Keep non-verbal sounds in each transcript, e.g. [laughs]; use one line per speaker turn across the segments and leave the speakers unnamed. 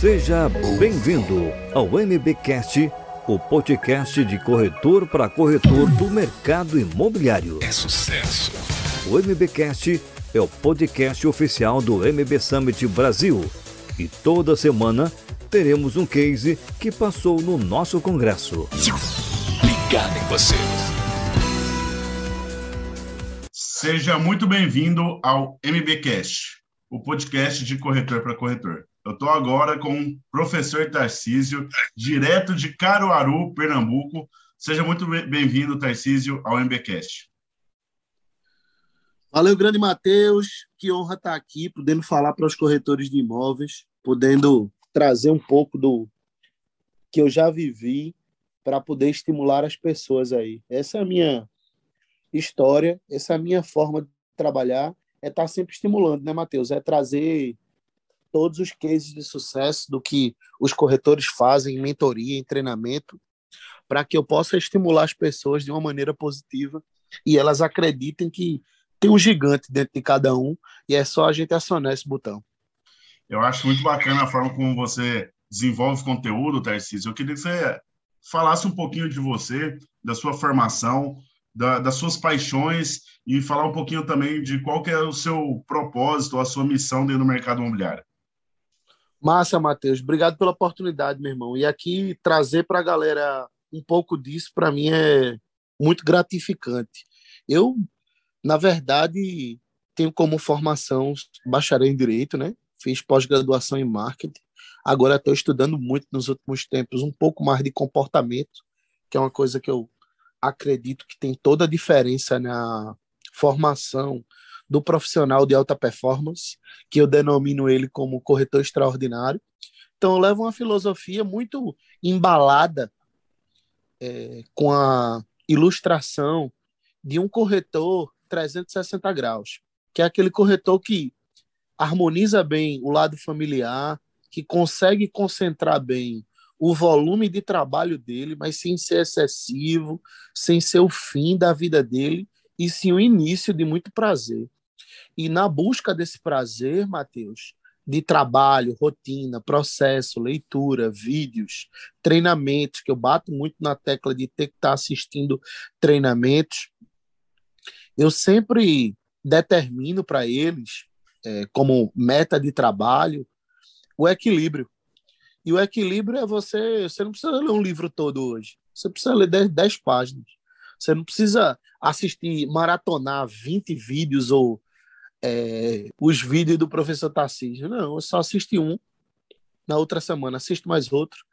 Seja bem-vindo ao MBcast, o podcast de corretor para corretor do mercado imobiliário.
É sucesso.
O MBcast é o podcast oficial do MB Summit Brasil e toda semana teremos um case que passou no nosso congresso.
Ligado em você.
Seja muito bem-vindo ao MBcast, o podcast de corretor para corretor. Eu estou agora com o professor Tarcísio, direto de Caruaru, Pernambuco. Seja muito bem-vindo, Tarcísio, ao MBcast.
Valeu, grande Matheus. Que honra estar aqui, podendo falar para os corretores de imóveis, podendo trazer um pouco do que eu já vivi para poder estimular as pessoas aí. Essa é a minha história, essa é a minha forma de trabalhar, é estar sempre estimulando, né, Matheus? É trazer todos os cases de sucesso do que os corretores fazem em mentoria, em treinamento, para que eu possa estimular as pessoas de uma maneira positiva e elas acreditem que tem um gigante dentro de cada um e é só a gente acionar esse botão.
Eu acho muito bacana a forma como você desenvolve conteúdo, Tarcísio. Eu queria que você falasse um pouquinho de você, da sua formação, da, das suas paixões e falar um pouquinho também de qual é o seu propósito, a sua missão dentro do mercado imobiliário.
Massa, Matheus. Obrigado pela oportunidade, meu irmão. E aqui trazer para a galera um pouco disso, para mim, é muito gratificante. Eu, na verdade, tenho como formação bacharel em Direito, né? Fiz pós-graduação em Marketing. Agora estou estudando muito nos últimos tempos um pouco mais de comportamento, que é uma coisa que eu acredito que tem toda a diferença na formação do profissional de alta performance, que eu denomino ele como corretor extraordinário. Então, eu levo uma filosofia muito embalada é, com a ilustração de um corretor 360 graus, que é aquele corretor que harmoniza bem o lado familiar, que consegue concentrar bem o volume de trabalho dele, mas sem ser excessivo, sem ser o fim da vida dele, e sim o início de muito prazer. E na busca desse prazer, Mateus, de trabalho, rotina, processo, leitura, vídeos, treinamentos, que eu bato muito na tecla de ter que estar assistindo treinamentos, eu sempre determino para eles, é, como meta de trabalho, o equilíbrio. E o equilíbrio é você. Você não precisa ler um livro todo hoje. Você precisa ler 10, 10 páginas. Você não precisa assistir, maratonar 20 vídeos ou é, os vídeos do professor Tarcísio. Não, eu só assisti um, na outra semana assisto mais outro.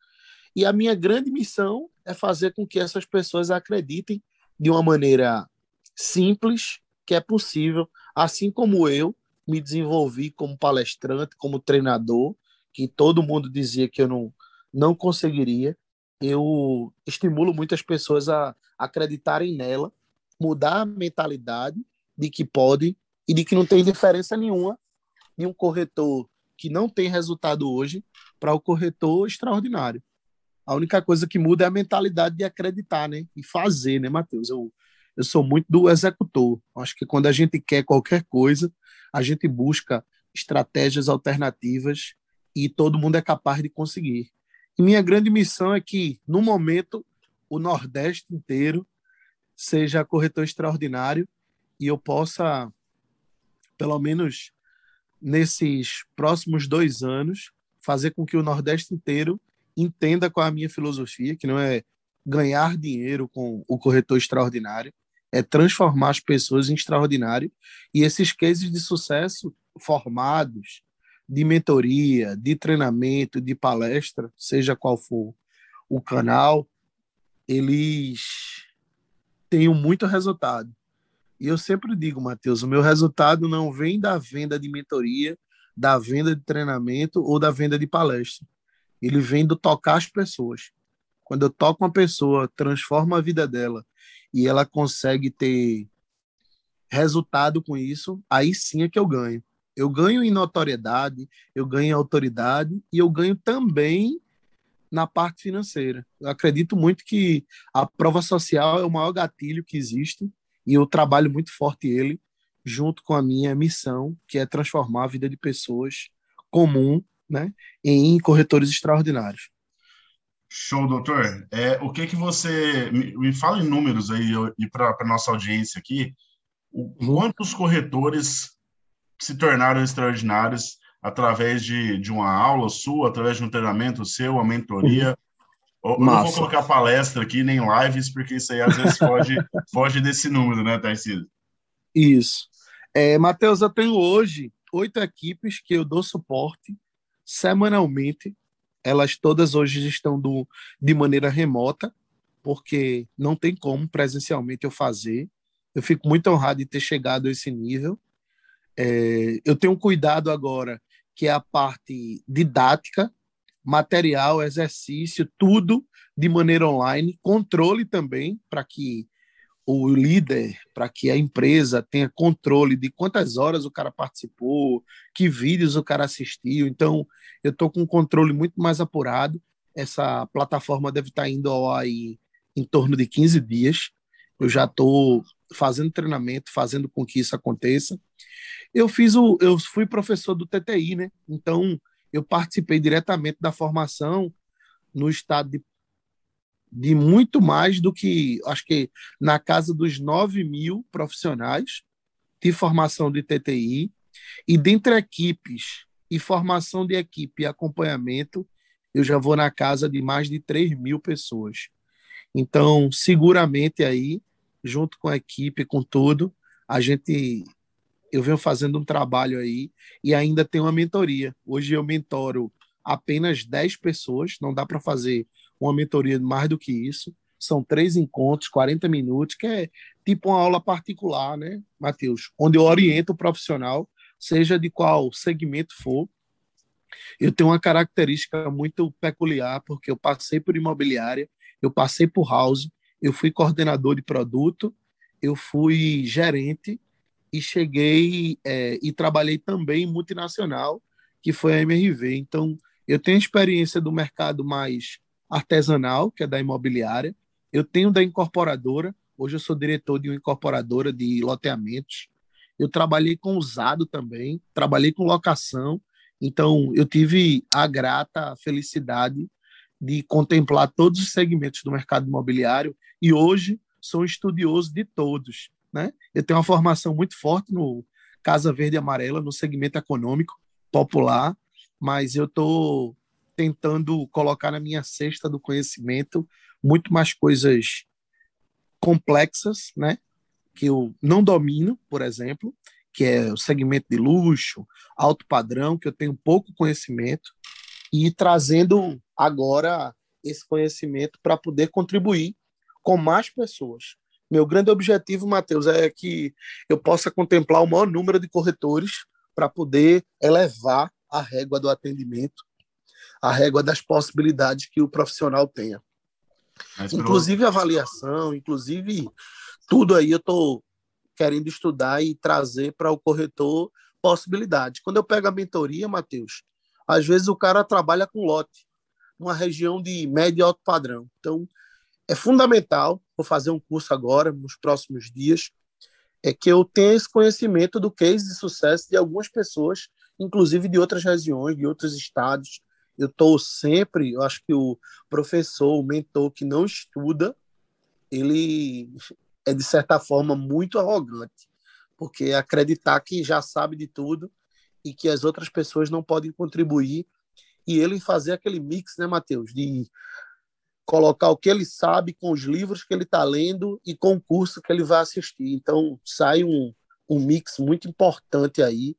E a minha grande missão é fazer com que essas pessoas acreditem de uma maneira simples que é possível, assim como eu me desenvolvi como palestrante, como treinador, que todo mundo dizia que eu não, não conseguiria. Eu estimulo muitas pessoas a acreditarem nela, mudar a mentalidade de que podem e de que não tem diferença nenhuma de um corretor que não tem resultado hoje para o corretor extraordinário. A única coisa que muda é a mentalidade de acreditar, né? E fazer, né, Matheus? Eu, eu sou muito do executor. Acho que quando a gente quer qualquer coisa, a gente busca estratégias alternativas e todo mundo é capaz de conseguir. E minha grande missão é que, no momento, o Nordeste inteiro seja corretor extraordinário e eu possa pelo menos nesses próximos dois anos, fazer com que o Nordeste inteiro entenda qual é a minha filosofia, que não é ganhar dinheiro com o corretor extraordinário, é transformar as pessoas em extraordinário. E esses cases de sucesso formados, de mentoria, de treinamento, de palestra, seja qual for o canal, eles têm muito resultado. E eu sempre digo, Matheus, o meu resultado não vem da venda de mentoria, da venda de treinamento ou da venda de palestra. Ele vem do tocar as pessoas. Quando eu toco uma pessoa, transformo a vida dela e ela consegue ter resultado com isso, aí sim é que eu ganho. Eu ganho em notoriedade, eu ganho em autoridade e eu ganho também na parte financeira. Eu acredito muito que a prova social é o maior gatilho que existe e eu trabalho muito forte ele junto com a minha missão, que é transformar a vida de pessoas comum né, em corretores extraordinários.
Show, doutor. É, o que que você me, me fala em números aí e para a nossa audiência aqui, o, uhum. quantos corretores se tornaram extraordinários através de, de uma aula sua, através de um treinamento seu, uma mentoria? Eu não vou colocar palestra aqui, nem lives, porque isso aí às vezes foge, [laughs] foge desse número, né, Tarcísio?
Isso. É, Matheus, eu tenho hoje oito equipes que eu dou suporte semanalmente elas todas hoje estão do, de maneira remota, porque não tem como presencialmente eu fazer. Eu fico muito honrado de ter chegado a esse nível. É, eu tenho cuidado agora, que é a parte didática, material, exercício, tudo de maneira online, controle também, para que o líder, para que a empresa tenha controle de quantas horas o cara participou, que vídeos o cara assistiu. Então, eu estou com um controle muito mais apurado. Essa plataforma deve estar tá indo ao aí em torno de 15 dias. Eu já estou fazendo treinamento, fazendo com que isso aconteça. Eu fiz o, eu fui professor do TTI, né? Então, eu participei diretamente da formação no estado de de muito mais do que, acho que na casa dos 9 mil profissionais de formação de TTI, e dentre equipes e formação de equipe e acompanhamento, eu já vou na casa de mais de 3 mil pessoas. Então, seguramente aí, junto com a equipe, com tudo, a gente eu venho fazendo um trabalho aí e ainda tem uma mentoria. Hoje eu mentoro apenas 10 pessoas, não dá para fazer uma mentoria mais do que isso. São três encontros, 40 minutos, que é tipo uma aula particular, né, Matheus? Onde eu oriento o profissional, seja de qual segmento for. Eu tenho uma característica muito peculiar, porque eu passei por imobiliária, eu passei por house, eu fui coordenador de produto, eu fui gerente e cheguei é, e trabalhei também em multinacional, que foi a MRV. Então, eu tenho experiência do mercado mais artesanal, que é da imobiliária. Eu tenho da incorporadora. Hoje eu sou diretor de uma incorporadora de loteamentos. Eu trabalhei com usado também, trabalhei com locação. Então, eu tive a grata felicidade de contemplar todos os segmentos do mercado imobiliário e hoje sou estudioso de todos. Né? Eu tenho uma formação muito forte no Casa Verde e Amarela, no segmento econômico popular, mas eu estou tentando colocar na minha cesta do conhecimento muito mais coisas complexas, né? Que eu não domino, por exemplo, que é o segmento de luxo, alto padrão, que eu tenho pouco conhecimento, e trazendo agora esse conhecimento para poder contribuir com mais pessoas. Meu grande objetivo, Matheus, é que eu possa contemplar o maior número de corretores para poder elevar a régua do atendimento a régua das possibilidades que o profissional tenha. Inclusive avaliação, inclusive tudo aí eu estou querendo estudar e trazer para o corretor possibilidade. Quando eu pego a mentoria, Matheus, às vezes o cara trabalha com lote, numa região de médio e alto padrão. Então, é fundamental, vou fazer um curso agora, nos próximos dias, é que eu tenha esse conhecimento do case de sucesso de algumas pessoas, inclusive de outras regiões, de outros estados, eu estou sempre, eu acho que o professor, o mentor que não estuda, ele é de certa forma muito arrogante, porque acreditar que já sabe de tudo e que as outras pessoas não podem contribuir e ele fazer aquele mix, né, Matheus, de colocar o que ele sabe com os livros que ele está lendo e com o curso que ele vai assistir. Então sai um, um mix muito importante aí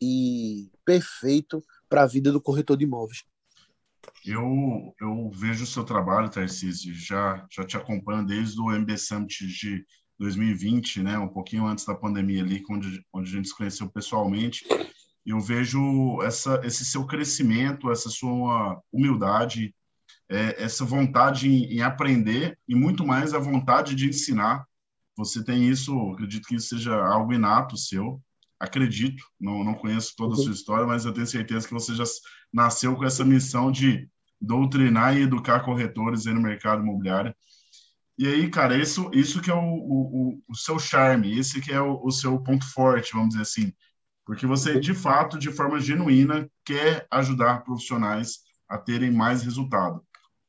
e perfeito para a vida do corretor de imóveis.
Eu, eu vejo o seu trabalho, Tarcísio, já, já te acompanho desde o MB Summit de 2020, né, um pouquinho antes da pandemia ali, onde, onde a gente se conheceu pessoalmente. Eu vejo essa, esse seu crescimento, essa sua humildade, é, essa vontade em, em, aprender e muito mais a vontade de ensinar. Você tem isso, acredito que isso seja algo inato seu acredito, não, não conheço toda a sua uhum. história, mas eu tenho certeza que você já nasceu com essa missão de doutrinar e educar corretores aí no mercado imobiliário. E aí, cara, isso, isso que é o, o, o seu charme, esse que é o, o, seu ponto forte, vamos dizer assim. porque você, de fato, de forma genuína, quer ajudar profissionais a terem mais resultado.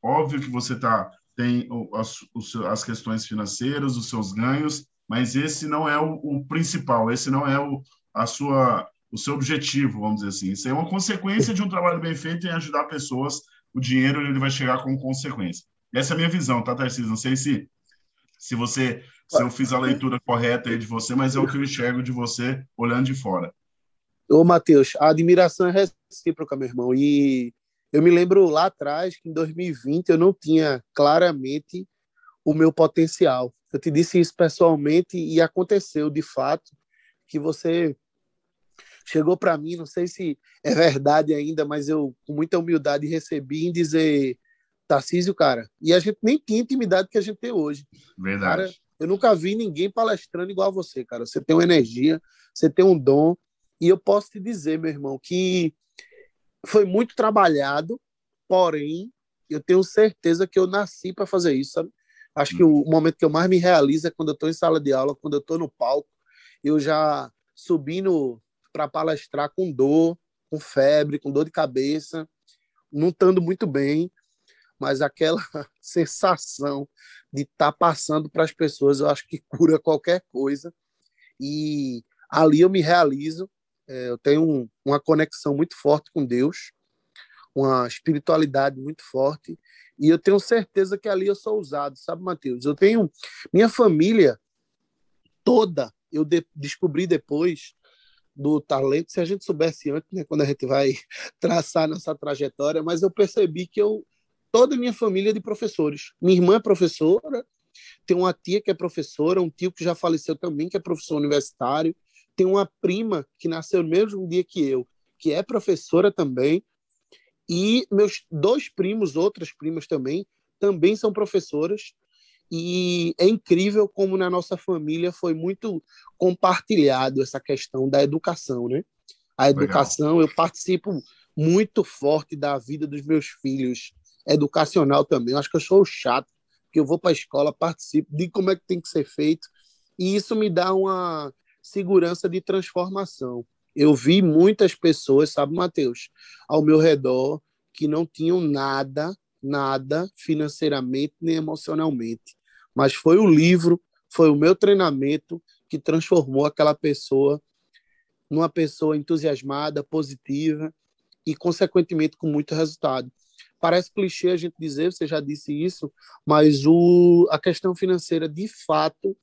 Óbvio que você tá, tem as, as questões financeiras, os seus ganhos, mas esse não é o, o principal, esse não é o, a sua, o seu objetivo, vamos dizer assim. Isso é uma consequência de um trabalho bem feito em ajudar pessoas. O dinheiro ele vai chegar como consequência. Essa é a minha visão, tá, Tarcísio? Não sei se, se você se eu fiz a leitura correta aí de você, mas é o que eu enxergo de você olhando de fora.
Ô, Matheus, a admiração é recíproca, meu irmão. E eu me lembro lá atrás que em 2020 eu não tinha claramente o meu potencial. Eu te disse isso pessoalmente e aconteceu de fato que você chegou para mim, não sei se é verdade ainda, mas eu com muita humildade recebi em dizer Tarcísio, cara, e a gente nem tinha intimidade que a gente tem hoje.
Verdade.
Cara, eu nunca vi ninguém palestrando igual a você, cara. Você tem uma energia, você tem um dom, e eu posso te dizer, meu irmão, que foi muito trabalhado, porém, eu tenho certeza que eu nasci para fazer isso, sabe? Acho que o momento que eu mais me realizo é quando eu estou em sala de aula, quando eu estou no palco, eu já subindo para palestrar com dor, com febre, com dor de cabeça, não estando muito bem, mas aquela [laughs] sensação de estar tá passando para as pessoas, eu acho que cura qualquer coisa. E ali eu me realizo, eu tenho um, uma conexão muito forte com Deus, uma espiritualidade muito forte, e eu tenho certeza que ali eu sou usado, sabe, Mateus? Eu tenho minha família toda, eu de, descobri depois do talento, se a gente soubesse antes, né, quando a gente vai [laughs] traçar nossa trajetória, mas eu percebi que eu toda a minha família é de professores. Minha irmã é professora, tem uma tia que é professora, um tio que já faleceu também, que é professor universitário, tem uma prima que nasceu no mesmo dia que eu, que é professora também, e meus dois primos, outras primas também, também são professoras, e é incrível como na nossa família foi muito compartilhado essa questão da educação, né? A educação, Legal. eu participo muito forte da vida dos meus filhos, educacional também. Eu acho que eu sou chato, que eu vou para a escola, participo, digo como é que tem que ser feito, e isso me dá uma segurança de transformação. Eu vi muitas pessoas, sabe, Mateus, ao meu redor, que não tinham nada, nada financeiramente nem emocionalmente. Mas foi o livro, foi o meu treinamento que transformou aquela pessoa numa pessoa entusiasmada, positiva e, consequentemente, com muito resultado. Parece clichê a gente dizer, você já disse isso, mas o, a questão financeira, de fato,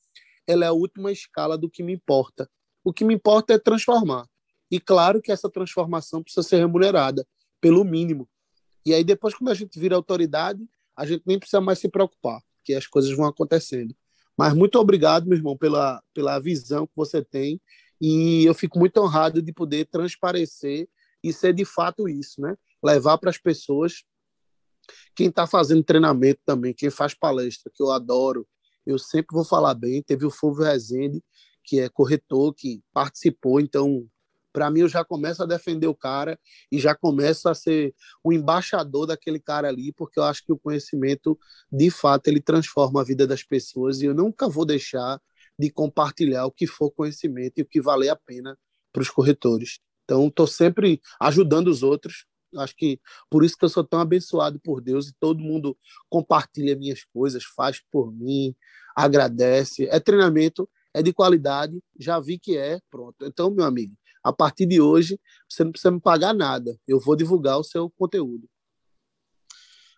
ela é a última escala do que me importa. O que me importa é transformar. E claro que essa transformação precisa ser remunerada, pelo mínimo. E aí, depois, quando a gente vira autoridade, a gente nem precisa mais se preocupar, que as coisas vão acontecendo. Mas muito obrigado, meu irmão, pela, pela visão que você tem. E eu fico muito honrado de poder transparecer e ser de fato isso, né? Levar para as pessoas quem está fazendo treinamento também, quem faz palestra, que eu adoro, eu sempre vou falar bem. Teve o Fulvio Rezende, que é corretor, que participou, então, para mim, eu já começo a defender o cara e já começo a ser o embaixador daquele cara ali, porque eu acho que o conhecimento, de fato, ele transforma a vida das pessoas e eu nunca vou deixar de compartilhar o que for conhecimento e o que valer a pena para os corretores. Então, estou sempre ajudando os outros, Acho que por isso que eu sou tão abençoado por Deus e todo mundo compartilha minhas coisas, faz por mim, agradece. É treinamento, é de qualidade, já vi que é, pronto. Então, meu amigo, a partir de hoje, você não precisa me pagar nada. Eu vou divulgar o seu conteúdo.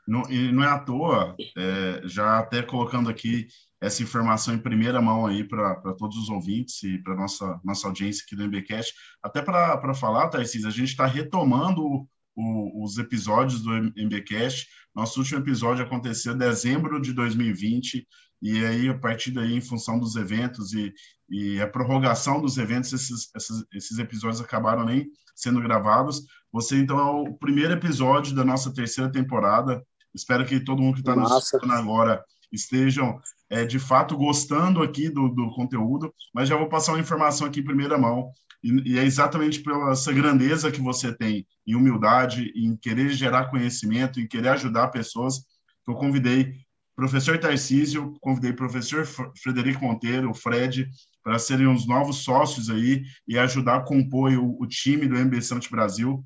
Não, e não é à toa, é, já até colocando aqui essa informação em primeira mão aí para todos os ouvintes e para nossa nossa audiência aqui do MBcast, até para falar, Tarcísio, a gente está retomando o, os episódios do MBcast. Nosso último episódio aconteceu em dezembro de 2020 e aí a partir daí, em função dos eventos e, e a prorrogação dos eventos, esses, esses, esses episódios acabaram nem sendo gravados. Você então é o primeiro episódio da nossa terceira temporada. Espero que todo mundo que está nos assistindo agora estejam é, de fato gostando aqui do, do conteúdo, mas já vou passar uma informação aqui em primeira mão. E, e, é exatamente pela essa grandeza que você tem em humildade, em querer gerar conhecimento, em querer ajudar pessoas, que eu convidei professor Tarcísio, convidei professor Frederico Monteiro, o Fred, para serem os novos sócios aí e ajudar a compor o, o time do MB Summit Brasil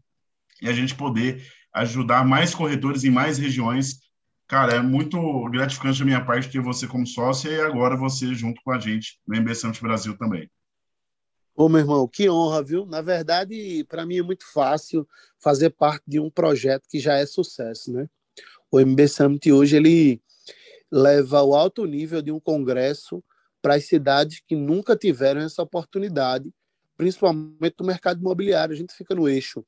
e a gente poder ajudar mais corretores em mais regiões. Cara, é muito gratificante da minha parte ter você como sócio e agora você junto com a gente no MB Summit Brasil também.
Ô, meu irmão, que honra, viu? Na verdade, para mim é muito fácil fazer parte de um projeto que já é sucesso, né? O MB Summit hoje ele leva o alto nível de um congresso para as cidades que nunca tiveram essa oportunidade, principalmente no mercado imobiliário. A gente fica no eixo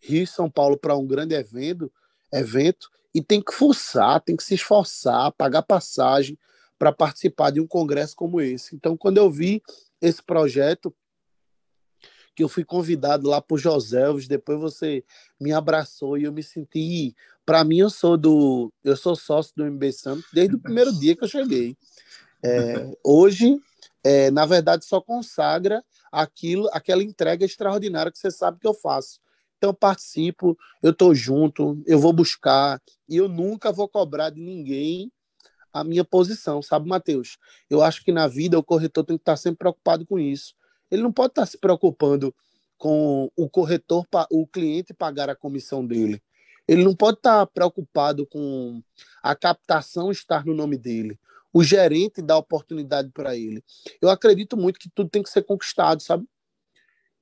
Rio e São Paulo para um grande evento, evento e tem que forçar, tem que se esforçar, pagar passagem para participar de um congresso como esse. Então, quando eu vi esse projeto, que eu fui convidado lá por José, depois você me abraçou e eu me senti, para mim eu sou do, eu sou sócio do MB Santos desde o primeiro dia que eu cheguei. É, hoje, é, na verdade, só consagra aquilo, aquela entrega extraordinária que você sabe que eu faço. Então, eu participo, eu estou junto, eu vou buscar, e eu nunca vou cobrar de ninguém a minha posição, sabe, Matheus? Eu acho que na vida o corretor tem que estar sempre preocupado com isso. Ele não pode estar se preocupando com o corretor, o cliente pagar a comissão dele. Ele não pode estar preocupado com a captação estar no nome dele o gerente dá oportunidade para ele. Eu acredito muito que tudo tem que ser conquistado, sabe?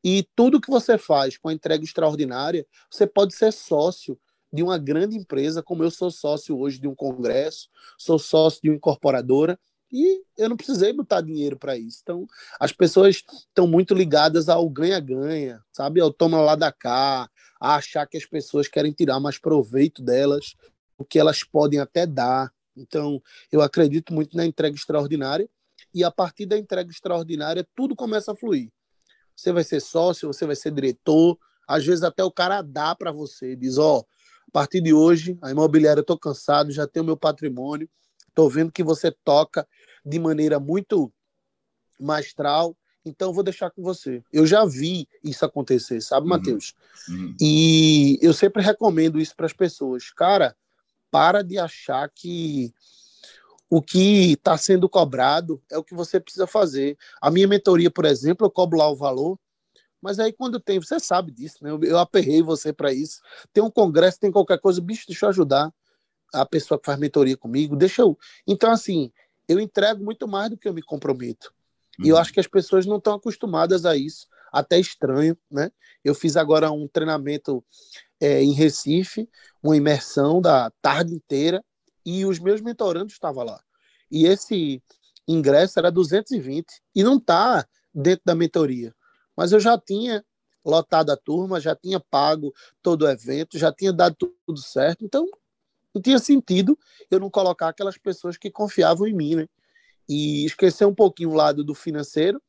E tudo que você faz com a entrega extraordinária, você pode ser sócio de uma grande empresa, como eu sou sócio hoje de um congresso, sou sócio de uma incorporadora, e eu não precisei botar dinheiro para isso. Então, as pessoas estão muito ligadas ao ganha-ganha, sabe? Ao toma lá da cá, a achar que as pessoas querem tirar mais proveito delas, o que elas podem até dar. Então, eu acredito muito na entrega extraordinária e a partir da entrega extraordinária tudo começa a fluir. Você vai ser sócio, você vai ser diretor, às vezes até o cara dá para você, diz, ó, oh, a partir de hoje, a imobiliária eu tô cansado, já tenho meu patrimônio, tô vendo que você toca de maneira muito maestral, então vou deixar com você. Eu já vi isso acontecer, sabe, uhum. Matheus? Uhum. E eu sempre recomendo isso para as pessoas. Cara, para de achar que o que está sendo cobrado é o que você precisa fazer. A minha mentoria, por exemplo, eu cobro lá o valor, mas aí quando tem, você sabe disso, né? Eu, eu aperrei você para isso. Tem um congresso, tem qualquer coisa, bicho, deixa eu ajudar a pessoa que faz mentoria comigo, deixa eu. Então, assim, eu entrego muito mais do que eu me comprometo. Uhum. E eu uhum. acho que as pessoas não estão acostumadas a isso, até estranho, né? Eu fiz agora um treinamento é, em Recife, uma imersão da tarde inteira, e os meus mentorandos estavam lá. E esse ingresso era 220, e não está dentro da mentoria. Mas eu já tinha lotado a turma, já tinha pago todo o evento, já tinha dado tudo certo, então não tinha sentido eu não colocar aquelas pessoas que confiavam em mim, né? E esquecer um pouquinho o lado do financeiro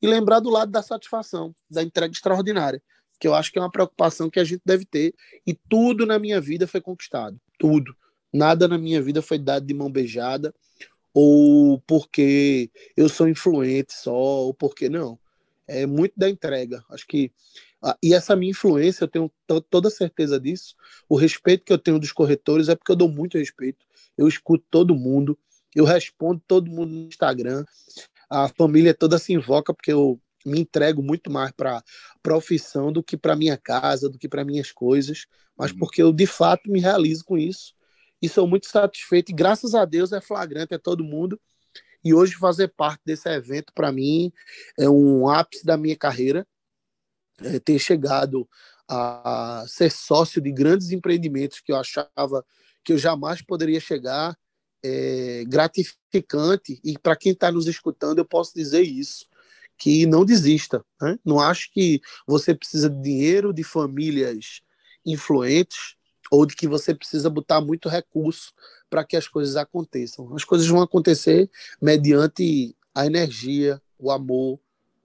e lembrar do lado da satisfação, da entrega extraordinária que eu acho que é uma preocupação que a gente deve ter. E tudo na minha vida foi conquistado. Tudo. Nada na minha vida foi dado de mão beijada, ou porque eu sou influente só, ou porque não. É muito da entrega. Acho que. E essa minha influência, eu tenho toda certeza disso. O respeito que eu tenho dos corretores é porque eu dou muito respeito. Eu escuto todo mundo, eu respondo todo mundo no Instagram. A família toda se invoca porque eu me entrego muito mais para a profissão do que para minha casa, do que para minhas coisas, mas uhum. porque eu de fato me realizo com isso e sou muito satisfeito. E graças a Deus é flagrante, é todo mundo. E hoje fazer parte desse evento para mim é um ápice da minha carreira. É ter chegado a ser sócio de grandes empreendimentos que eu achava que eu jamais poderia chegar é gratificante e para quem está nos escutando eu posso dizer isso que não desista. Né? Não acho que você precisa de dinheiro, de famílias influentes, ou de que você precisa botar muito recurso para que as coisas aconteçam. As coisas vão acontecer mediante a energia, o amor,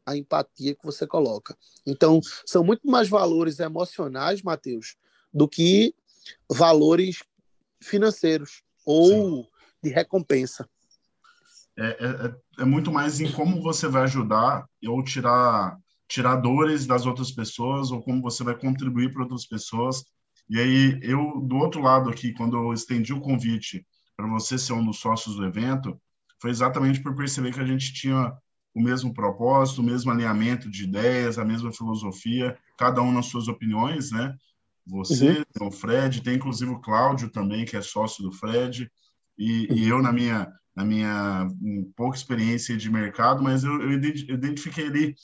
a empatia que você coloca. Então, são muito mais valores emocionais, Matheus, do que valores financeiros ou Sim. de recompensa.
É, é, é, é, muito mais em como você vai ajudar ou tirar tirar dores das outras pessoas ou como você vai contribuir para outras pessoas. E aí eu do outro lado aqui, quando eu estendi o convite para você ser um dos sócios do evento, foi exatamente por perceber que a gente tinha o mesmo propósito, o mesmo alinhamento de ideias, a mesma filosofia, cada um nas suas opiniões, né? Você, uhum. o Fred, tem inclusive o Cláudio também, que é sócio do Fred, e, e eu na minha na minha pouca experiência de mercado, mas eu, eu identifiquei ali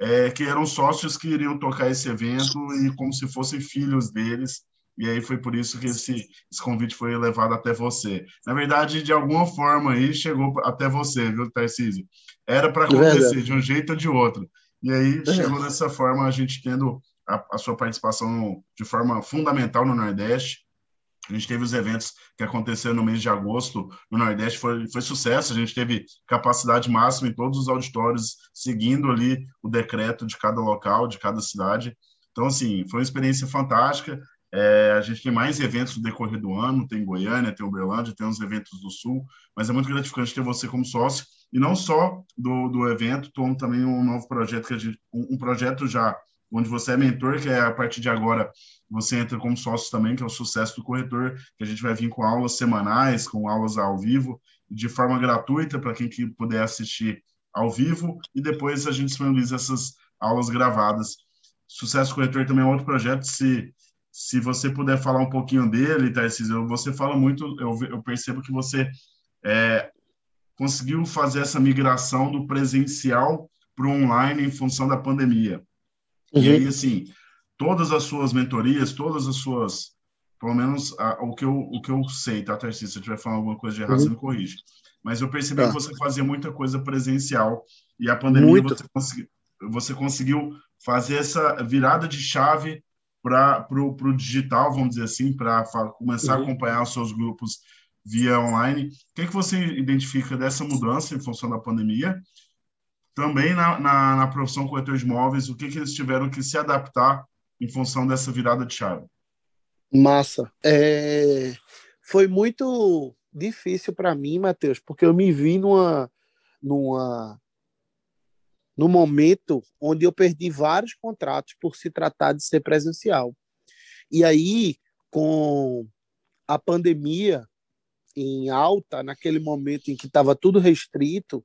é, que eram sócios que iriam tocar esse evento e como se fossem filhos deles, e aí foi por isso que esse, esse convite foi levado até você. Na verdade, de alguma forma aí chegou até você, viu, Tarcísio? Era para acontecer de um jeito ou de outro. E aí é. chegou dessa forma, a gente tendo a, a sua participação de forma fundamental no Nordeste. A gente teve os eventos que aconteceram no mês de agosto no Nordeste, foi, foi sucesso. A gente teve capacidade máxima em todos os auditórios, seguindo ali o decreto de cada local, de cada cidade. Então, assim, foi uma experiência fantástica. É, a gente tem mais eventos no decorrer do ano, tem Goiânia, tem Uberlândia, tem uns eventos do Sul, mas é muito gratificante ter você como sócio, e não só do, do evento, como também um novo projeto, que a gente, um, um projeto já onde você é mentor, que é a partir de agora você entra como sócio também, que é o sucesso do corretor, que a gente vai vir com aulas semanais, com aulas ao vivo, de forma gratuita para quem que puder assistir ao vivo, e depois a gente disponibiliza essas aulas gravadas. Sucesso Corretor também é outro projeto, se se você puder falar um pouquinho dele, Tarcísio, você fala muito, eu, eu percebo que você é, conseguiu fazer essa migração do presencial para o online em função da pandemia. Uhum. E aí, assim, todas as suas mentorias, todas as suas, pelo menos a, o, que eu, o que eu sei, tá, Tarcísio? Se eu estiver falando alguma coisa de errado, uhum. você me corrige. Mas eu percebi tá. que você fazia muita coisa presencial e a pandemia você, consegui, você conseguiu fazer essa virada de chave para o digital, vamos dizer assim, para começar uhum. a acompanhar os seus grupos via online. O que, é que você identifica dessa mudança em função da pandemia? Também na, na, na profissão corretor de imóveis, o que, que eles tiveram que se adaptar em função dessa virada de chave?
Massa. É... Foi muito difícil para mim, Matheus, porque eu me vi numa, numa no momento onde eu perdi vários contratos por se tratar de ser presencial. E aí, com a pandemia em alta, naquele momento em que estava tudo restrito,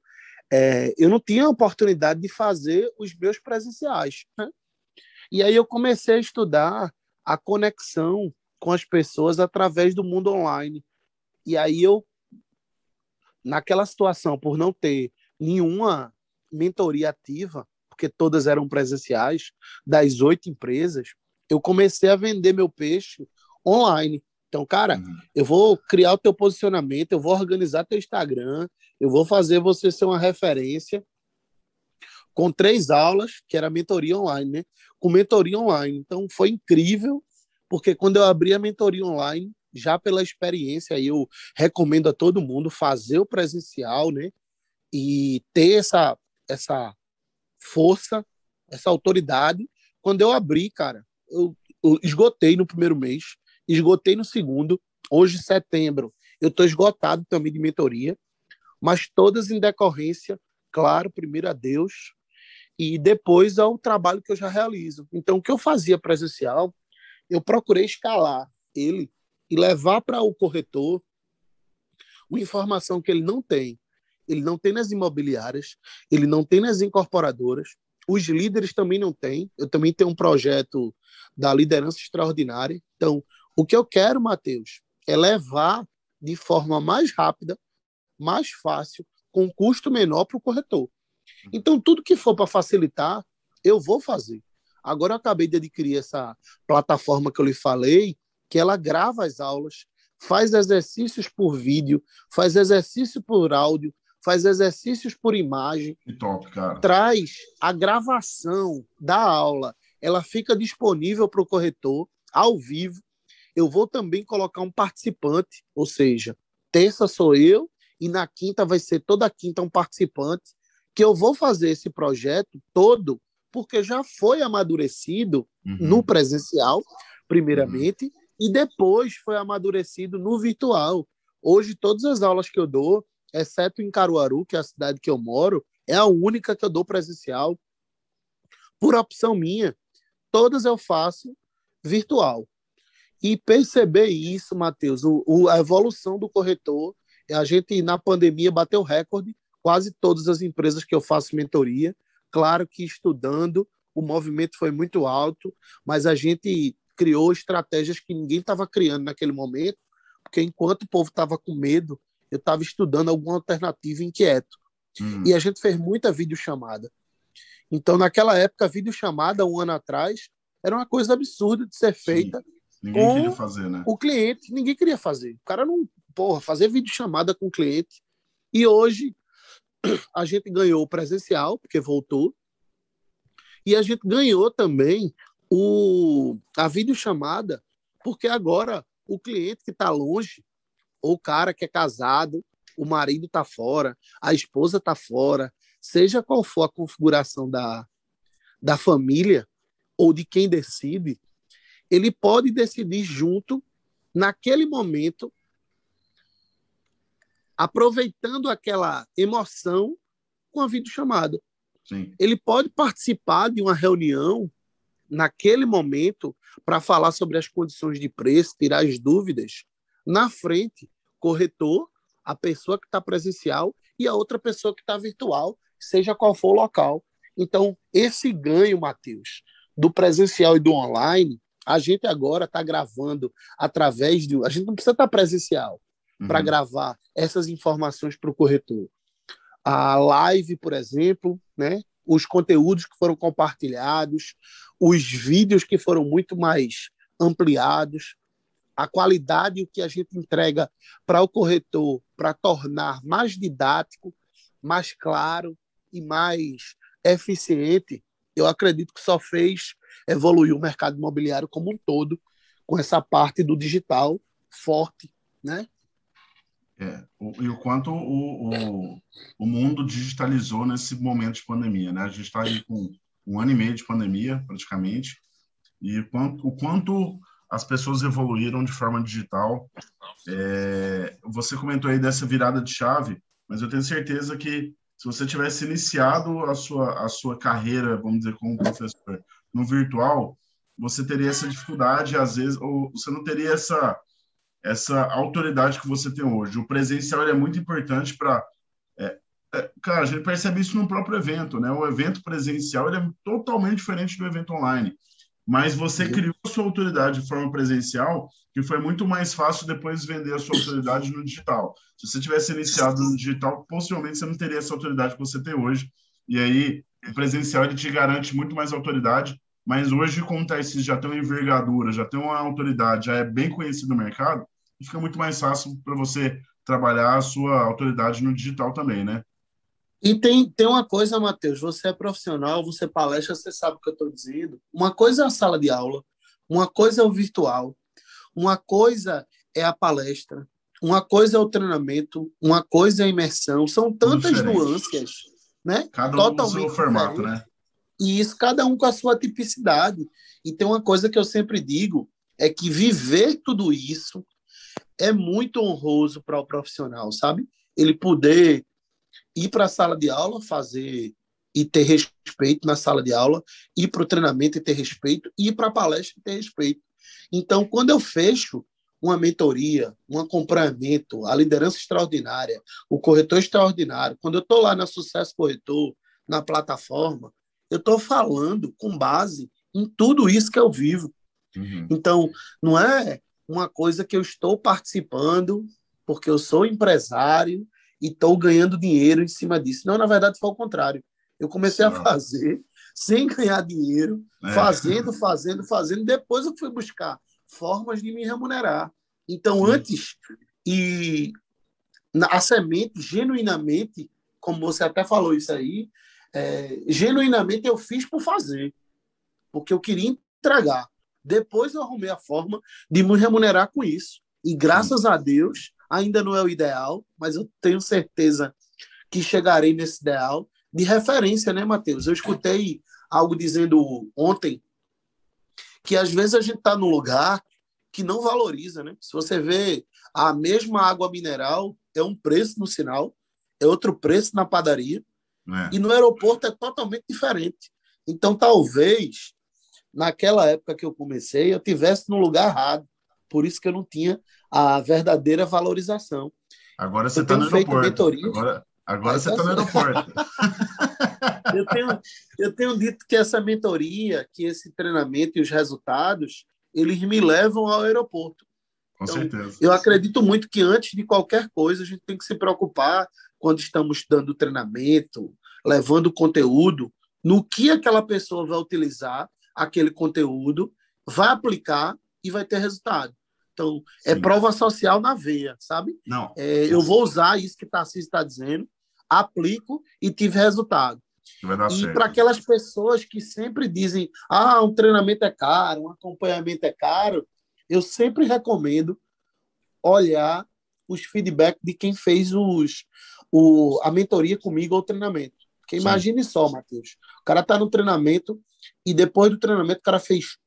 é, eu não tinha a oportunidade de fazer os meus presenciais. Né? E aí eu comecei a estudar a conexão com as pessoas através do mundo online. E aí eu, naquela situação, por não ter nenhuma mentoria ativa, porque todas eram presenciais, das oito empresas, eu comecei a vender meu peixe online. Então, cara, uhum. eu vou criar o teu posicionamento, eu vou organizar teu Instagram, eu vou fazer você ser uma referência com três aulas, que era mentoria online, né? Com mentoria online. Então, foi incrível, porque quando eu abri a mentoria online, já pela experiência, eu recomendo a todo mundo fazer o presencial, né? E ter essa essa força, essa autoridade. Quando eu abri, cara, eu, eu esgotei no primeiro mês, esgotei no segundo. Hoje, setembro, eu estou esgotado também de mentoria, mas todas em decorrência, claro, primeiro a Deus e depois ao trabalho que eu já realizo. Então, o que eu fazia presencial, eu procurei escalar ele e levar para o corretor uma informação que ele não tem, ele não tem nas imobiliárias, ele não tem nas incorporadoras, os líderes também não têm. Eu também tenho um projeto da liderança extraordinária. Então, o que eu quero, Matheus, é levar de forma mais rápida, mais fácil, com custo menor para o corretor. Então, tudo que for para facilitar, eu vou fazer. Agora, eu acabei de adquirir essa plataforma que eu lhe falei, que ela grava as aulas, faz exercícios por vídeo, faz exercício por áudio, faz exercícios por imagem,
top,
traz a gravação da aula, ela fica disponível para o corretor ao vivo. Eu vou também colocar um participante, ou seja, terça sou eu e na quinta vai ser toda quinta um participante que eu vou fazer esse projeto todo porque já foi amadurecido uhum. no presencial, primeiramente, uhum. e depois foi amadurecido no virtual. Hoje, todas as aulas que eu dou, exceto em Caruaru, que é a cidade que eu moro, é a única que eu dou presencial. Por opção minha, todas eu faço virtual. E perceber isso, Matheus, o, o, a evolução do corretor, a gente na pandemia bateu recorde quase todas as empresas que eu faço mentoria. Claro que estudando, o movimento foi muito alto, mas a gente criou estratégias que ninguém estava criando naquele momento, porque enquanto o povo estava com medo, eu estava estudando alguma alternativa inquieto. Hum. E a gente fez muita videochamada. Então, naquela época, a videochamada, um ano atrás, era uma coisa absurda de ser feita. Sim.
Ninguém queria fazer, né?
O cliente, ninguém queria fazer. O cara não, porra, fazer videochamada com o cliente. E hoje a gente ganhou o presencial, porque voltou. E a gente ganhou também o, a videochamada, porque agora o cliente que está longe, ou o cara que é casado, o marido está fora, a esposa está fora, seja qual for a configuração da, da família ou de quem decide, ele pode decidir junto, naquele momento, aproveitando aquela emoção com a videochamada. Sim. Ele pode participar de uma reunião naquele momento para falar sobre as condições de preço, tirar as dúvidas. Na frente, corretor, a pessoa que está presencial e a outra pessoa que está virtual, seja qual for o local. Então, esse ganho, Matheus, do presencial e do online, a gente agora está gravando através de. A gente não precisa estar tá presencial uhum. para gravar essas informações para o corretor. A live, por exemplo, né? os conteúdos que foram compartilhados, os vídeos que foram muito mais ampliados, a qualidade que a gente entrega para o corretor para tornar mais didático, mais claro e mais eficiente, eu acredito que só fez evoluir o mercado imobiliário como um todo com essa parte do digital forte, né?
É, e o quanto o, o, o, mundo digitalizou nesse momento de pandemia, né? A gente está aí com um ano e meio de pandemia, praticamente, e quanto, o quanto as pessoas evoluíram de forma digital. É, você comentou aí dessa virada de chave, mas eu tenho certeza que se você tivesse iniciado a sua, a sua carreira, vamos dizer, como professor no virtual, você teria essa dificuldade, às vezes, ou você não teria essa essa autoridade que você tem hoje. O presencial é muito importante para. É, é, cara, a gente percebe isso no próprio evento, né? O evento presencial é totalmente diferente do evento online. Mas você uhum. criou a sua autoridade de forma presencial, que foi muito mais fácil depois vender a sua autoridade no digital. Se você tivesse iniciado no digital, possivelmente você não teria essa autoridade que você tem hoje. E aí, o presencial ele te garante muito mais autoridade. Mas hoje, como o Tarcísio já tem uma envergadura, já tem uma autoridade, já é bem conhecido no mercado, fica muito mais fácil para você trabalhar a sua autoridade no digital também, né?
E tem, tem uma coisa, Matheus, você é profissional, você palestra, você sabe o que eu estou dizendo. Uma coisa é a sala de aula, uma coisa é o virtual, uma coisa é a palestra, uma coisa é o treinamento, uma coisa é a imersão. São tantas nuances, né?
Cada um Totalmente seu formato, diferente. né?
E isso, cada um com a sua tipicidade. E tem uma coisa que eu sempre digo, é que viver tudo isso é muito honroso para o profissional, sabe? Ele poder ir para a sala de aula, fazer e ter respeito na sala de aula, ir para o treinamento e ter respeito, ir para a palestra e ter respeito. Então, quando eu fecho uma mentoria, um acompanhamento, a liderança extraordinária, o corretor extraordinário, quando eu estou lá na Sucesso Corretor, na plataforma, eu estou falando com base em tudo isso que eu vivo. Uhum. Então, não é uma coisa que eu estou participando porque eu sou empresário e estou ganhando dinheiro em cima disso. Não, na verdade foi o contrário. Eu comecei a fazer sem ganhar dinheiro, é. fazendo, fazendo, fazendo. Depois eu fui buscar formas de me remunerar. Então, antes, e a semente, genuinamente, como você até falou isso aí, é, genuinamente eu fiz por fazer, porque eu queria entregar. Depois eu arrumei a forma de me remunerar com isso. E graças a Deus, ainda não é o ideal, mas eu tenho certeza que chegarei nesse ideal de referência, né, Matheus? Eu escutei algo dizendo ontem que às vezes a gente está num lugar que não valoriza, né? Se você vê a mesma água mineral, é um preço no sinal, é outro preço na padaria, é. e no aeroporto é totalmente diferente. Então, talvez naquela época que eu comecei, eu tivesse no lugar errado. Por isso que eu não tinha a verdadeira valorização.
Agora você está no aeroporto. Agora, Agora você está tá no aeroporto. [laughs]
eu, tenho, eu tenho dito que essa mentoria, que esse treinamento e os resultados, eles me levam ao aeroporto.
Com então, certeza.
Eu acredito muito que antes de qualquer coisa, a gente tem que se preocupar quando estamos dando treinamento, levando conteúdo, no que aquela pessoa vai utilizar aquele conteúdo, vai aplicar e vai ter resultado. Então, é Sim. é prova social na veia, sabe?
Não.
É, eu vou usar isso que o Tarcísio está dizendo, aplico e tive resultado.
e
para aquelas pessoas que sempre dizem, ah, um treinamento é caro, um acompanhamento é caro, eu sempre recomendo olhar os feedbacks de quem fez os, o, a mentoria comigo ou treinamento. Porque imagine Sim. só, Matheus, o cara está no treinamento e depois do treinamento o cara fez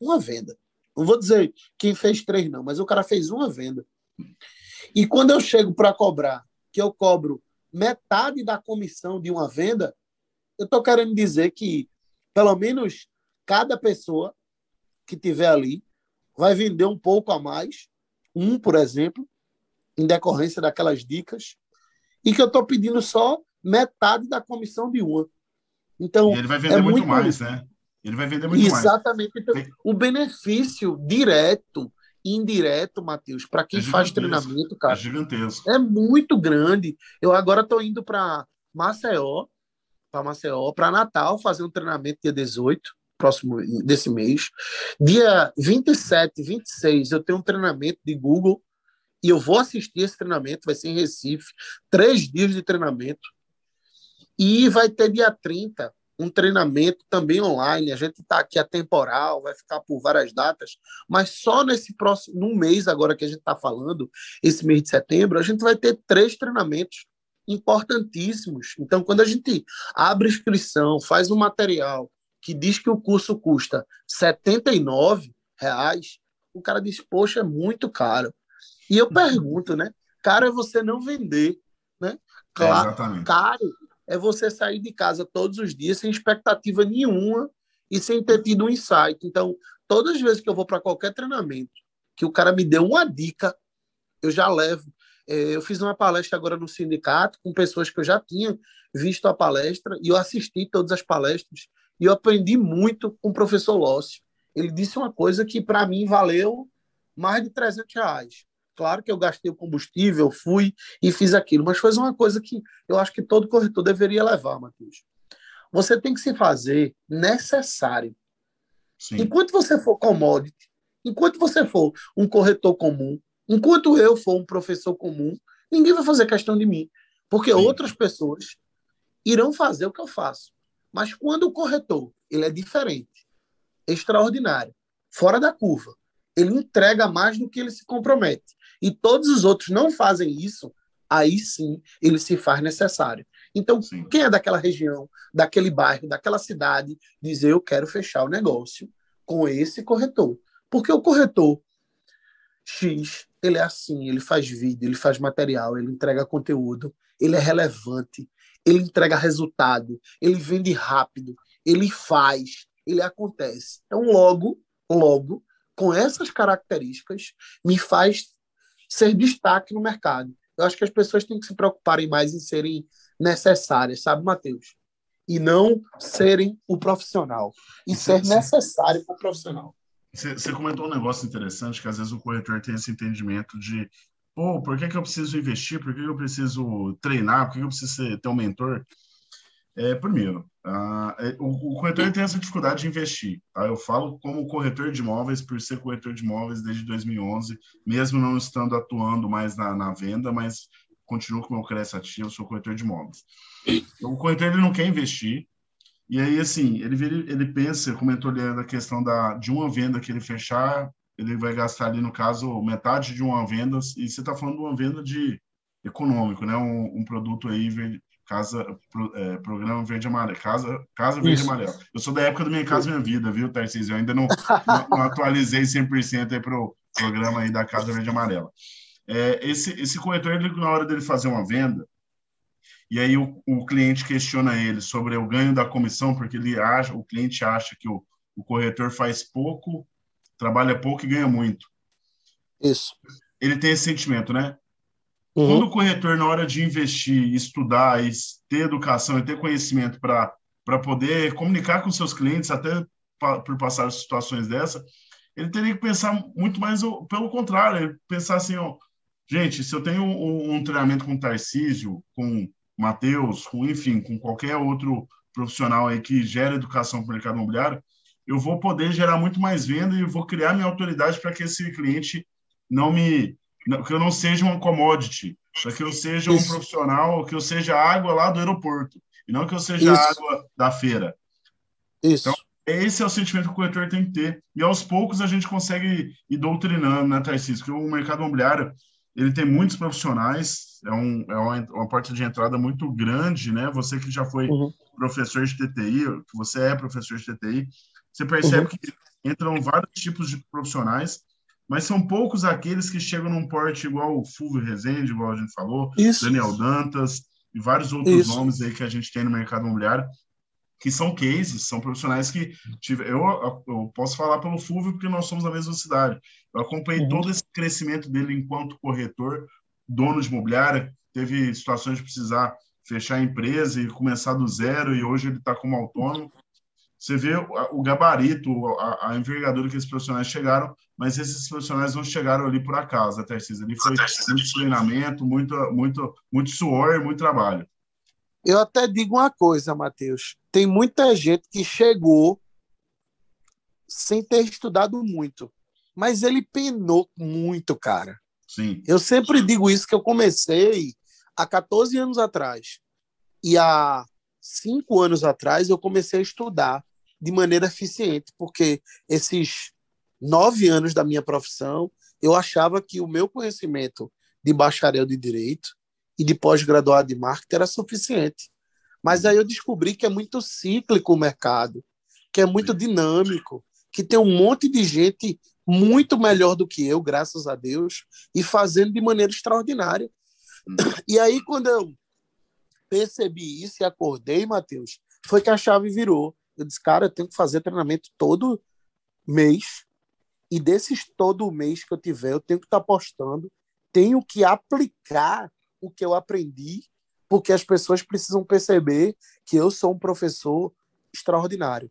uma venda. Não vou dizer quem fez três, não, mas o cara fez uma venda. E quando eu chego para cobrar, que eu cobro metade da comissão de uma venda, eu estou querendo dizer que, pelo menos, cada pessoa que tiver ali vai vender um pouco a mais, um, por exemplo, em decorrência daquelas dicas, e que eu estou pedindo só metade da comissão de uma. Então,
e ele vai vender é muito, muito mais, né? Ele vai vender muito
Exatamente. mais. Exatamente. Então, o benefício direto e indireto, Matheus, para quem é faz treinamento, cara, é
gigantesco.
É muito grande. Eu agora estou indo para Maceió, para Maceió, para Natal, fazer um treinamento dia 18, próximo desse mês. Dia 27, 26, eu tenho um treinamento de Google e eu vou assistir esse treinamento, vai ser em Recife, três dias de treinamento. E vai ter dia 30 um treinamento também online. A gente está aqui a temporal, vai ficar por várias datas, mas só nesse próximo, num mês agora que a gente está falando, esse mês de setembro, a gente vai ter três treinamentos importantíssimos. Então, quando a gente abre inscrição, faz um material que diz que o curso custa R$ reais, o cara diz, poxa, é muito caro. E eu pergunto, né? Caro é você não vender, né? Claro, é caro é você sair de casa todos os dias sem expectativa nenhuma e sem ter tido um insight. Então, todas as vezes que eu vou para qualquer treinamento, que o cara me deu uma dica, eu já levo. É, eu fiz uma palestra agora no sindicato com pessoas que eu já tinha visto a palestra e eu assisti todas as palestras e eu aprendi muito com o professor Lócio. Ele disse uma coisa que para mim valeu mais de 300 reais. Claro que eu gastei o combustível, fui e fiz aquilo, mas foi uma coisa que eu acho que todo corretor deveria levar, Matheus. Você tem que se fazer necessário. Sim. Enquanto você for commodity, enquanto você for um corretor comum, enquanto eu for um professor comum, ninguém vai fazer questão de mim, porque Sim. outras pessoas irão fazer o que eu faço. Mas quando o corretor ele é diferente, extraordinário, fora da curva, ele entrega mais do que ele se compromete e todos os outros não fazem isso, aí sim ele se faz necessário. Então, sim. quem é daquela região, daquele bairro, daquela cidade, dizer eu quero fechar o negócio com esse corretor. Porque o corretor X, ele é assim, ele faz vídeo, ele faz material, ele entrega conteúdo, ele é relevante, ele entrega resultado, ele vende rápido, ele faz, ele acontece. Então, logo, logo, com essas características, me faz ser destaque no mercado. Eu acho que as pessoas têm que se preocuparem mais em serem necessárias, sabe, Matheus? E não serem o profissional. E ser necessário para o profissional.
Você comentou um negócio interessante, que às vezes o corretor tem esse entendimento de pô, por que, que eu preciso investir? Por que, que eu preciso treinar? Por que, que eu preciso ter um mentor? É, primeiro, uh, o, o, corretor tem essa dificuldade de investir. Tá? Eu falo como corretor de imóveis, por ser corretor de imóveis desde 2011, mesmo não estando atuando mais na, na venda, mas continuo com o meu crédito ativo, sou corretor de imóveis. Então, o corretor ele não quer investir, e aí, assim, ele, ele pensa, comentou ali a questão da, de uma venda que ele fechar, ele vai gastar ali, no caso, metade de uma venda, e você está falando de uma venda de econômico, né? Um, um produto aí Casa, pro, é, programa Verde Amarelo. Casa, casa Verde Amarelo. Eu sou da época do Minha Casa Minha Vida, viu, Tarcísio? Eu ainda não, não, não atualizei 100% aí para o programa aí da Casa Verde Amarela. É, esse, esse corretor, ele, na hora dele fazer uma venda, e aí o, o cliente questiona ele sobre o ganho da comissão, porque ele acha, o cliente acha que o, o corretor faz pouco, trabalha pouco e ganha muito.
Isso.
Ele tem esse sentimento, né? Uhum. Quando o corretor, na hora de investir, estudar, e ter educação e ter conhecimento para poder comunicar com seus clientes, até por passar situações dessa, ele teria que pensar muito mais pelo contrário, pensar assim, ó, gente, se eu tenho um, um treinamento com Tarcísio, com Matheus, com enfim, com qualquer outro profissional aí que gera educação para o mercado imobiliário, eu vou poder gerar muito mais venda e vou criar minha autoridade para que esse cliente não me que eu não seja um commodity, para que eu seja Isso. um profissional, que eu seja água lá do aeroporto, e não que eu seja Isso. água da feira.
Isso. Então,
esse é o sentimento que o corretor tem que ter. E aos poucos a gente consegue ir doutrinando, né, Tarcísio? Porque o mercado imobiliário ele tem muitos profissionais, é, um, é uma, uma, porta de entrada muito grande, né? Você que já foi uhum. professor de TTI, que você é professor de TTI, você percebe uhum. que entram vários tipos de profissionais, mas são poucos aqueles que chegam num porte igual o Fulvio Rezende, igual a gente falou, Isso. Daniel Dantas e vários outros Isso. nomes aí que a gente tem no mercado imobiliário, que são cases, são profissionais que tive, eu, eu posso falar pelo Fulvio porque nós somos da mesma cidade. Eu acompanhei uhum. todo esse crescimento dele enquanto corretor, dono de imobiliária, teve situações de precisar fechar a empresa e começar do zero e hoje ele está como autônomo. Você vê o gabarito, a, a, envergadura que esses profissionais chegaram, mas esses profissionais não chegaram ali por acaso, a Tarcísio. Ali foi muito treinamento, muito, muito, muito suor e muito trabalho.
Eu até digo uma coisa, Matheus. Tem muita gente que chegou sem ter estudado muito, mas ele penou muito, cara.
Sim.
Eu sempre digo isso que eu comecei há 14 anos atrás. E há cinco anos atrás eu comecei a estudar de maneira eficiente, porque esses nove anos da minha profissão, eu achava que o meu conhecimento de bacharel de direito e de pós-graduado de marketing era suficiente. Mas aí eu descobri que é muito cíclico o mercado, que é muito dinâmico, que tem um monte de gente muito melhor do que eu, graças a Deus, e fazendo de maneira extraordinária. E aí, quando eu percebi isso e acordei, Matheus, foi que a chave virou. Eu disse, cara, eu tenho que fazer treinamento todo mês. E desses todo mês que eu tiver, eu tenho que estar tá postando. Tenho que aplicar o que eu aprendi, porque as pessoas precisam perceber que eu sou um professor extraordinário,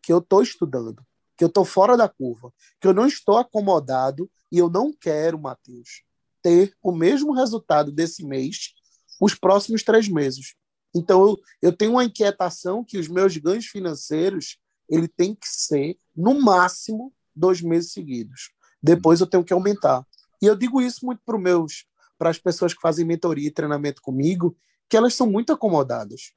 que eu estou estudando, que eu estou fora da curva, que eu não estou acomodado e eu não quero, Matheus, ter o mesmo resultado desse mês os próximos três meses. Então, eu, eu tenho uma inquietação que os meus ganhos financeiros ele tem que ser, no máximo, dois meses seguidos. Depois eu tenho que aumentar. E eu digo isso muito para meus para as pessoas que fazem mentoria e treinamento comigo, que elas são muito acomodadas.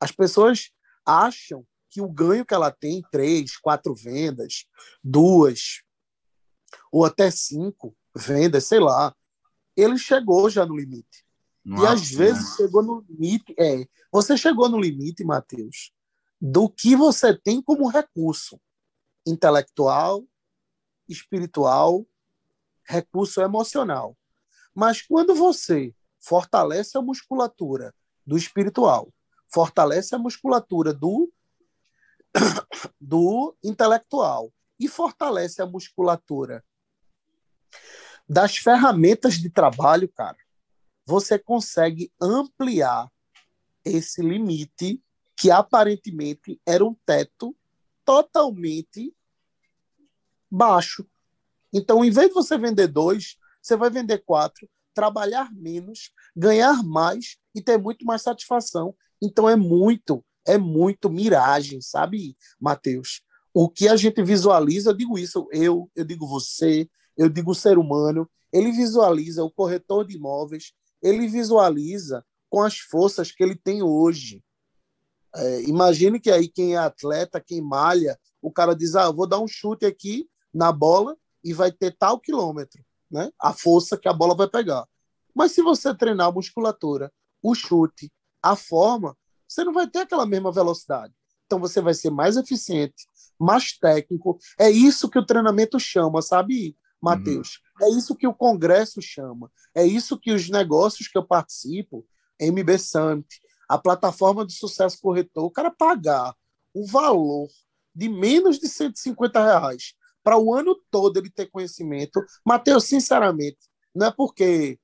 As pessoas acham que o ganho que ela tem, três, quatro vendas, duas, ou até cinco vendas, sei lá, ele chegou já no limite. Nossa, e às vezes né? chegou no limite. É, você chegou no limite, Matheus, do que você tem como recurso intelectual, espiritual, recurso emocional. Mas quando você fortalece a musculatura do espiritual, fortalece a musculatura do, [coughs] do intelectual e fortalece a musculatura das ferramentas de trabalho, cara, você consegue ampliar esse limite que aparentemente era um teto totalmente baixo. Então, em vez de você vender dois, você vai vender quatro, trabalhar menos, ganhar mais e ter muito mais satisfação. Então, é muito, é muito miragem, sabe, Matheus? O que a gente visualiza, eu digo isso, eu, eu digo você, eu digo o ser humano, ele visualiza o corretor de imóveis, ele visualiza com as forças que ele tem hoje. É, imagine que aí quem é atleta, quem malha, o cara diz: Ah, vou dar um chute aqui na bola e vai ter tal quilômetro, né? A força que a bola vai pegar. Mas se você treinar a musculatura, o chute, a forma, você não vai ter aquela mesma velocidade. Então você vai ser mais eficiente, mais técnico. É isso que o treinamento chama, sabe, Matheus? Uhum. É isso que o Congresso chama. É isso que os negócios que eu participo, MB Summit, a plataforma de sucesso corretor, o cara pagar o valor de menos de 150 reais para o ano todo ele ter conhecimento. Matheus, sinceramente, não é porque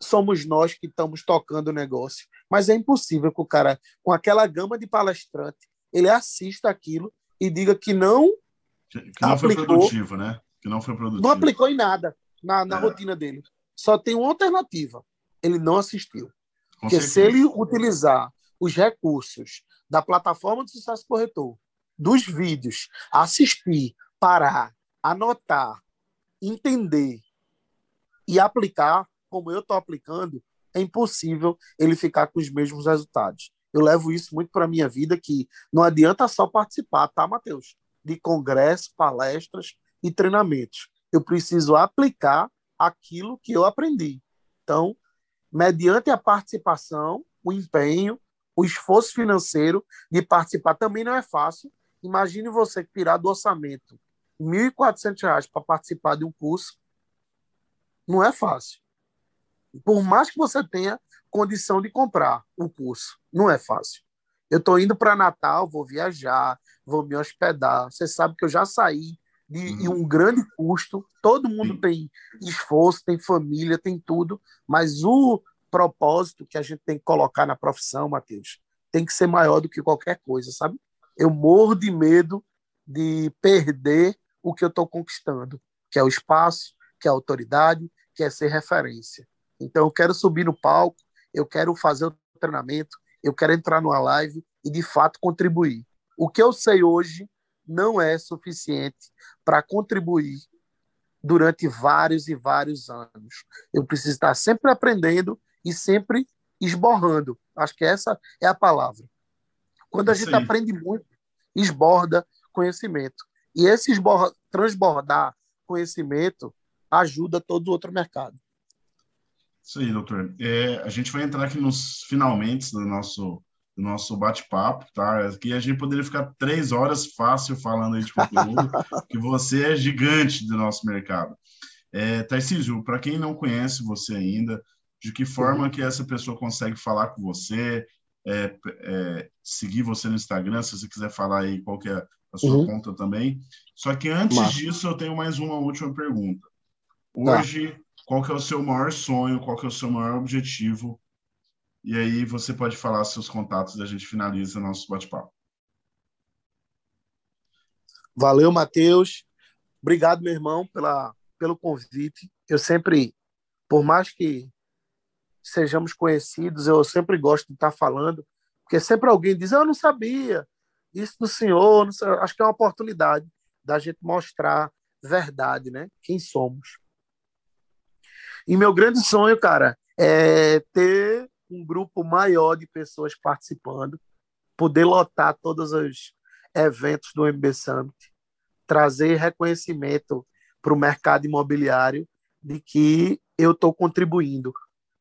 somos nós que estamos tocando o negócio. Mas é impossível que o cara, com aquela gama de palestrante, ele assista aquilo e diga que não.
Que, que não aplicou, foi produtivo, né? Que não foi produtivo.
Não aplicou em nada na, na é. rotina dele. Só tem uma alternativa. Ele não assistiu. Com Porque certeza. se ele utilizar os recursos da plataforma do sucesso corretor, dos vídeos, assistir, parar, anotar, entender e aplicar, como eu estou aplicando, é impossível ele ficar com os mesmos resultados. Eu levo isso muito para a minha vida, que não adianta só participar, tá, Matheus? De congressos, palestras e treinamentos. Eu preciso aplicar aquilo que eu aprendi. Então, mediante a participação, o empenho, o esforço financeiro de participar também não é fácil. Imagine você tirar do orçamento R$ 1.400 para participar de um curso. Não é fácil. Por mais que você tenha condição de comprar o curso, não é fácil. Eu estou indo para Natal, vou viajar, vou me hospedar. Você sabe que eu já saí de, uhum. um grande custo. Todo mundo tem esforço, tem família, tem tudo, mas o propósito que a gente tem que colocar na profissão, Matheus, tem que ser maior do que qualquer coisa, sabe? Eu morro de medo de perder o que eu estou conquistando, que é o espaço, que é a autoridade, que é ser referência. Então, eu quero subir no palco, eu quero fazer o treinamento, eu quero entrar numa live e, de fato, contribuir. O que eu sei hoje não é suficiente para contribuir durante vários e vários anos. Eu preciso estar sempre aprendendo e sempre esborrando. Acho que essa é a palavra. Quando a gente aprende muito, esborda conhecimento. E esse esborra, transbordar conhecimento ajuda todo o outro mercado.
Isso aí, doutor. É, a gente vai entrar aqui nos finalmente do nosso, do nosso bate-papo, tá? Aqui a gente poderia ficar três horas fácil falando aí de conteúdo, [laughs] que você é gigante do nosso mercado. É, Tarcísio, para quem não conhece você ainda, de que forma uhum. que essa pessoa consegue falar com você, é, é, seguir você no Instagram, se você quiser falar aí qual que é a sua uhum. conta também. Só que antes Mas... disso, eu tenho mais uma última pergunta. Tá. Hoje, tá. qual que é o seu maior sonho, qual que é o seu maior objetivo? E aí você pode falar seus contatos e a gente finaliza nosso bate-papo.
Valeu, Matheus. Obrigado, meu irmão, pela, pelo convite. Eu sempre, por mais que sejamos conhecidos, eu sempre gosto de estar falando, porque sempre alguém diz, eu não sabia isso do senhor, acho que é uma oportunidade da gente mostrar verdade, né? Quem somos. E meu grande sonho, cara, é ter um grupo maior de pessoas participando, poder lotar todos os eventos do MB Summit, trazer reconhecimento para o mercado imobiliário de que eu estou contribuindo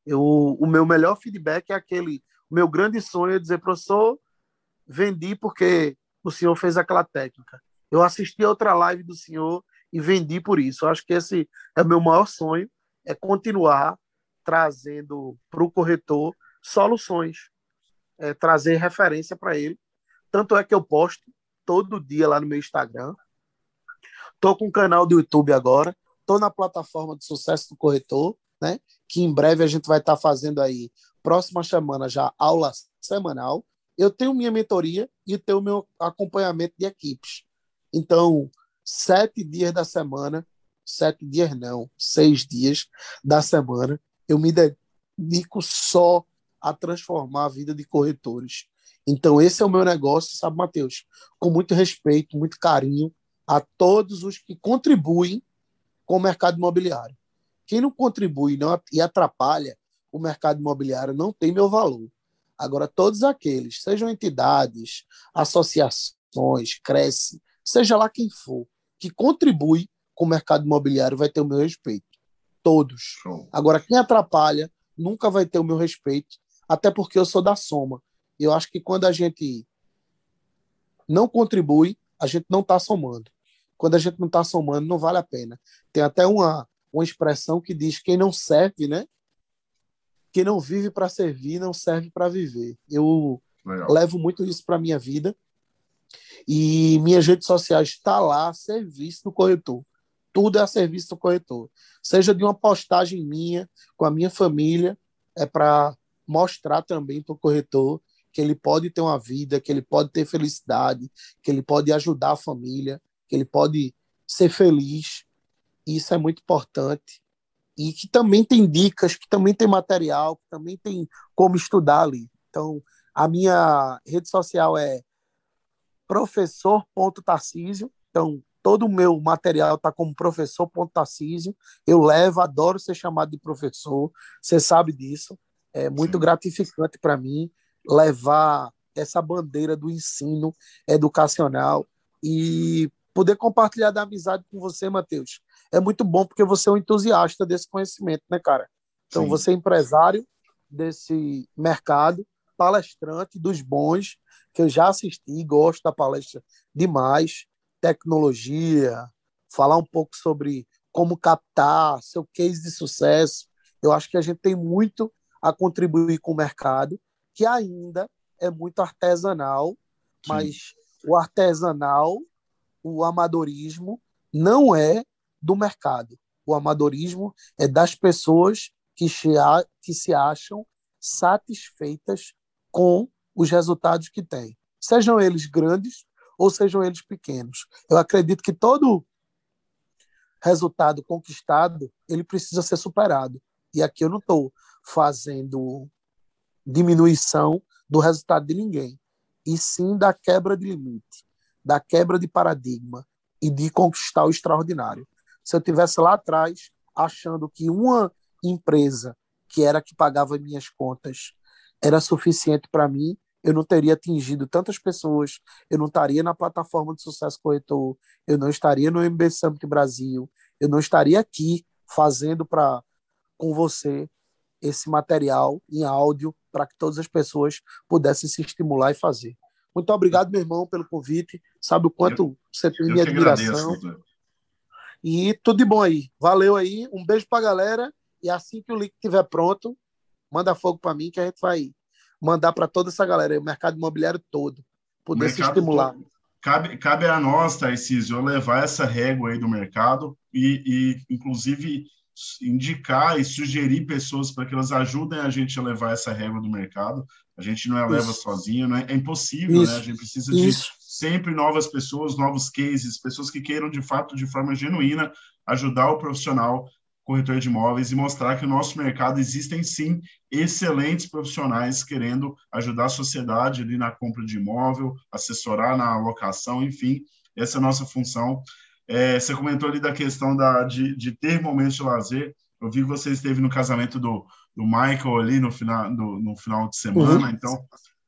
eu, o meu melhor feedback é aquele. O meu grande sonho é dizer, professor, vendi porque o senhor fez aquela técnica. Eu assisti a outra live do senhor e vendi por isso. Eu acho que esse é o meu maior sonho, é continuar trazendo para o corretor soluções, é, trazer referência para ele. Tanto é que eu posto todo dia lá no meu Instagram. Estou com um canal do YouTube agora, estou na plataforma de sucesso do corretor, né? Que em breve a gente vai estar tá fazendo aí, próxima semana já, aula semanal. Eu tenho minha mentoria e tenho meu acompanhamento de equipes. Então, sete dias da semana, sete dias não, seis dias da semana, eu me dedico só a transformar a vida de corretores. Então, esse é o meu negócio, sabe, Matheus? Com muito respeito, muito carinho a todos os que contribuem com o mercado imobiliário. Quem não contribui não, e atrapalha o mercado imobiliário não tem meu valor. Agora, todos aqueles, sejam entidades, associações, cresce, seja lá quem for, que contribui com o mercado imobiliário vai ter o meu respeito. Todos. Agora, quem atrapalha nunca vai ter o meu respeito, até porque eu sou da soma. E eu acho que quando a gente não contribui, a gente não está somando. Quando a gente não está somando, não vale a pena. Tem até uma, uma expressão que diz quem não serve, né? Quem não vive para servir não serve para viver. Eu Legal. levo muito isso para minha vida e minhas redes sociais está lá, serviço do corretor. tudo é a serviço do corretor. Seja de uma postagem minha, com a minha família, é para mostrar também para o corretor que ele pode ter uma vida, que ele pode ter felicidade, que ele pode ajudar a família, que ele pode ser feliz. Isso é muito importante. E que também tem dicas, que também tem material, que também tem como estudar ali. Então, a minha rede social é professor.tarcísio. Então, todo o meu material está como professor.tarcísio. Eu levo, adoro ser chamado de professor. Você sabe disso. É muito Sim. gratificante para mim levar essa bandeira do ensino educacional e poder compartilhar da amizade com você, Matheus. É muito bom porque você é um entusiasta desse conhecimento, né, cara? Então, Sim. você é empresário desse mercado, palestrante dos bons, que eu já assisti, gosto da palestra demais, tecnologia, falar um pouco sobre como captar seu case de sucesso. Eu acho que a gente tem muito a contribuir com o mercado, que ainda é muito artesanal, Sim. mas o artesanal, o amadorismo, não é do mercado. O amadorismo é das pessoas que se, acham satisfeitas com os resultados que têm, sejam eles grandes ou sejam eles pequenos. Eu acredito que todo resultado conquistado ele precisa ser superado. E aqui eu não estou fazendo diminuição do resultado de ninguém, e sim da quebra de limite, da quebra de paradigma e de conquistar o extraordinário. Se eu tivesse lá atrás achando que uma empresa que era que pagava minhas contas era suficiente para mim, eu não teria atingido tantas pessoas, eu não estaria na plataforma de sucesso corretor, eu não estaria no MB Summit Brasil, eu não estaria aqui fazendo para com você esse material em áudio para que todas as pessoas pudessem se estimular e fazer. Muito obrigado, meu irmão, pelo convite. Sabe o quanto eu, você tem minha admiração. Agradeço, e tudo de bom aí. Valeu aí. Um beijo para a galera. E assim que o link estiver pronto, manda fogo para mim que a gente vai mandar para toda essa galera, o mercado imobiliário todo, poder se estimular. Todo.
Cabe, cabe a nós, Tarcísio, levar essa régua aí do mercado e, e inclusive, indicar e sugerir pessoas para que elas ajudem a gente a levar essa régua do mercado. A gente não eleva Isso. sozinho, né? É impossível, né? A gente precisa de sempre novas pessoas, novos cases, pessoas que queiram de fato, de forma genuína, ajudar o profissional corretor de imóveis e mostrar que no nosso mercado existem sim excelentes profissionais querendo ajudar a sociedade ali na compra de imóvel, assessorar na alocação, enfim, essa é a nossa função é, você comentou ali da questão da, de, de, ter momentos de lazer. Eu vi que você esteve no casamento do, do Michael ali no final, no, no final de semana. Uhum. Então,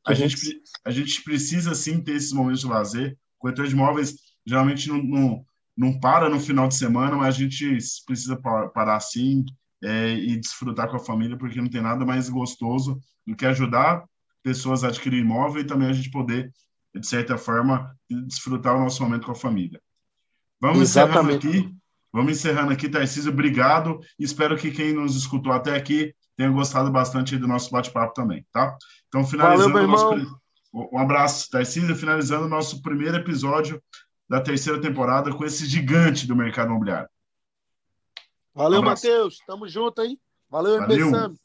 a, gente, a gente precisa sim ter esses momentos de lazer. O corretor de imóveis geralmente não, não, não para no final de semana, mas a gente precisa parar sim é, e desfrutar com a família, porque não tem nada mais gostoso do que ajudar pessoas a adquirir imóvel e também a gente poder, de certa forma, desfrutar o nosso momento com a família. Vamos Exatamente. encerrando aqui. Vamos encerrando aqui, Tarcísio. Obrigado. Espero que quem nos escutou até aqui tenha gostado bastante do nosso bate-papo também, tá? Então, finalizando Valeu, nosso... Um abraço, Tarcísio. Finalizando o nosso primeiro episódio da terceira temporada com esse gigante do mercado imobiliário.
Valeu, um Matheus. Tamo junto, hein? Valeu, Valeu.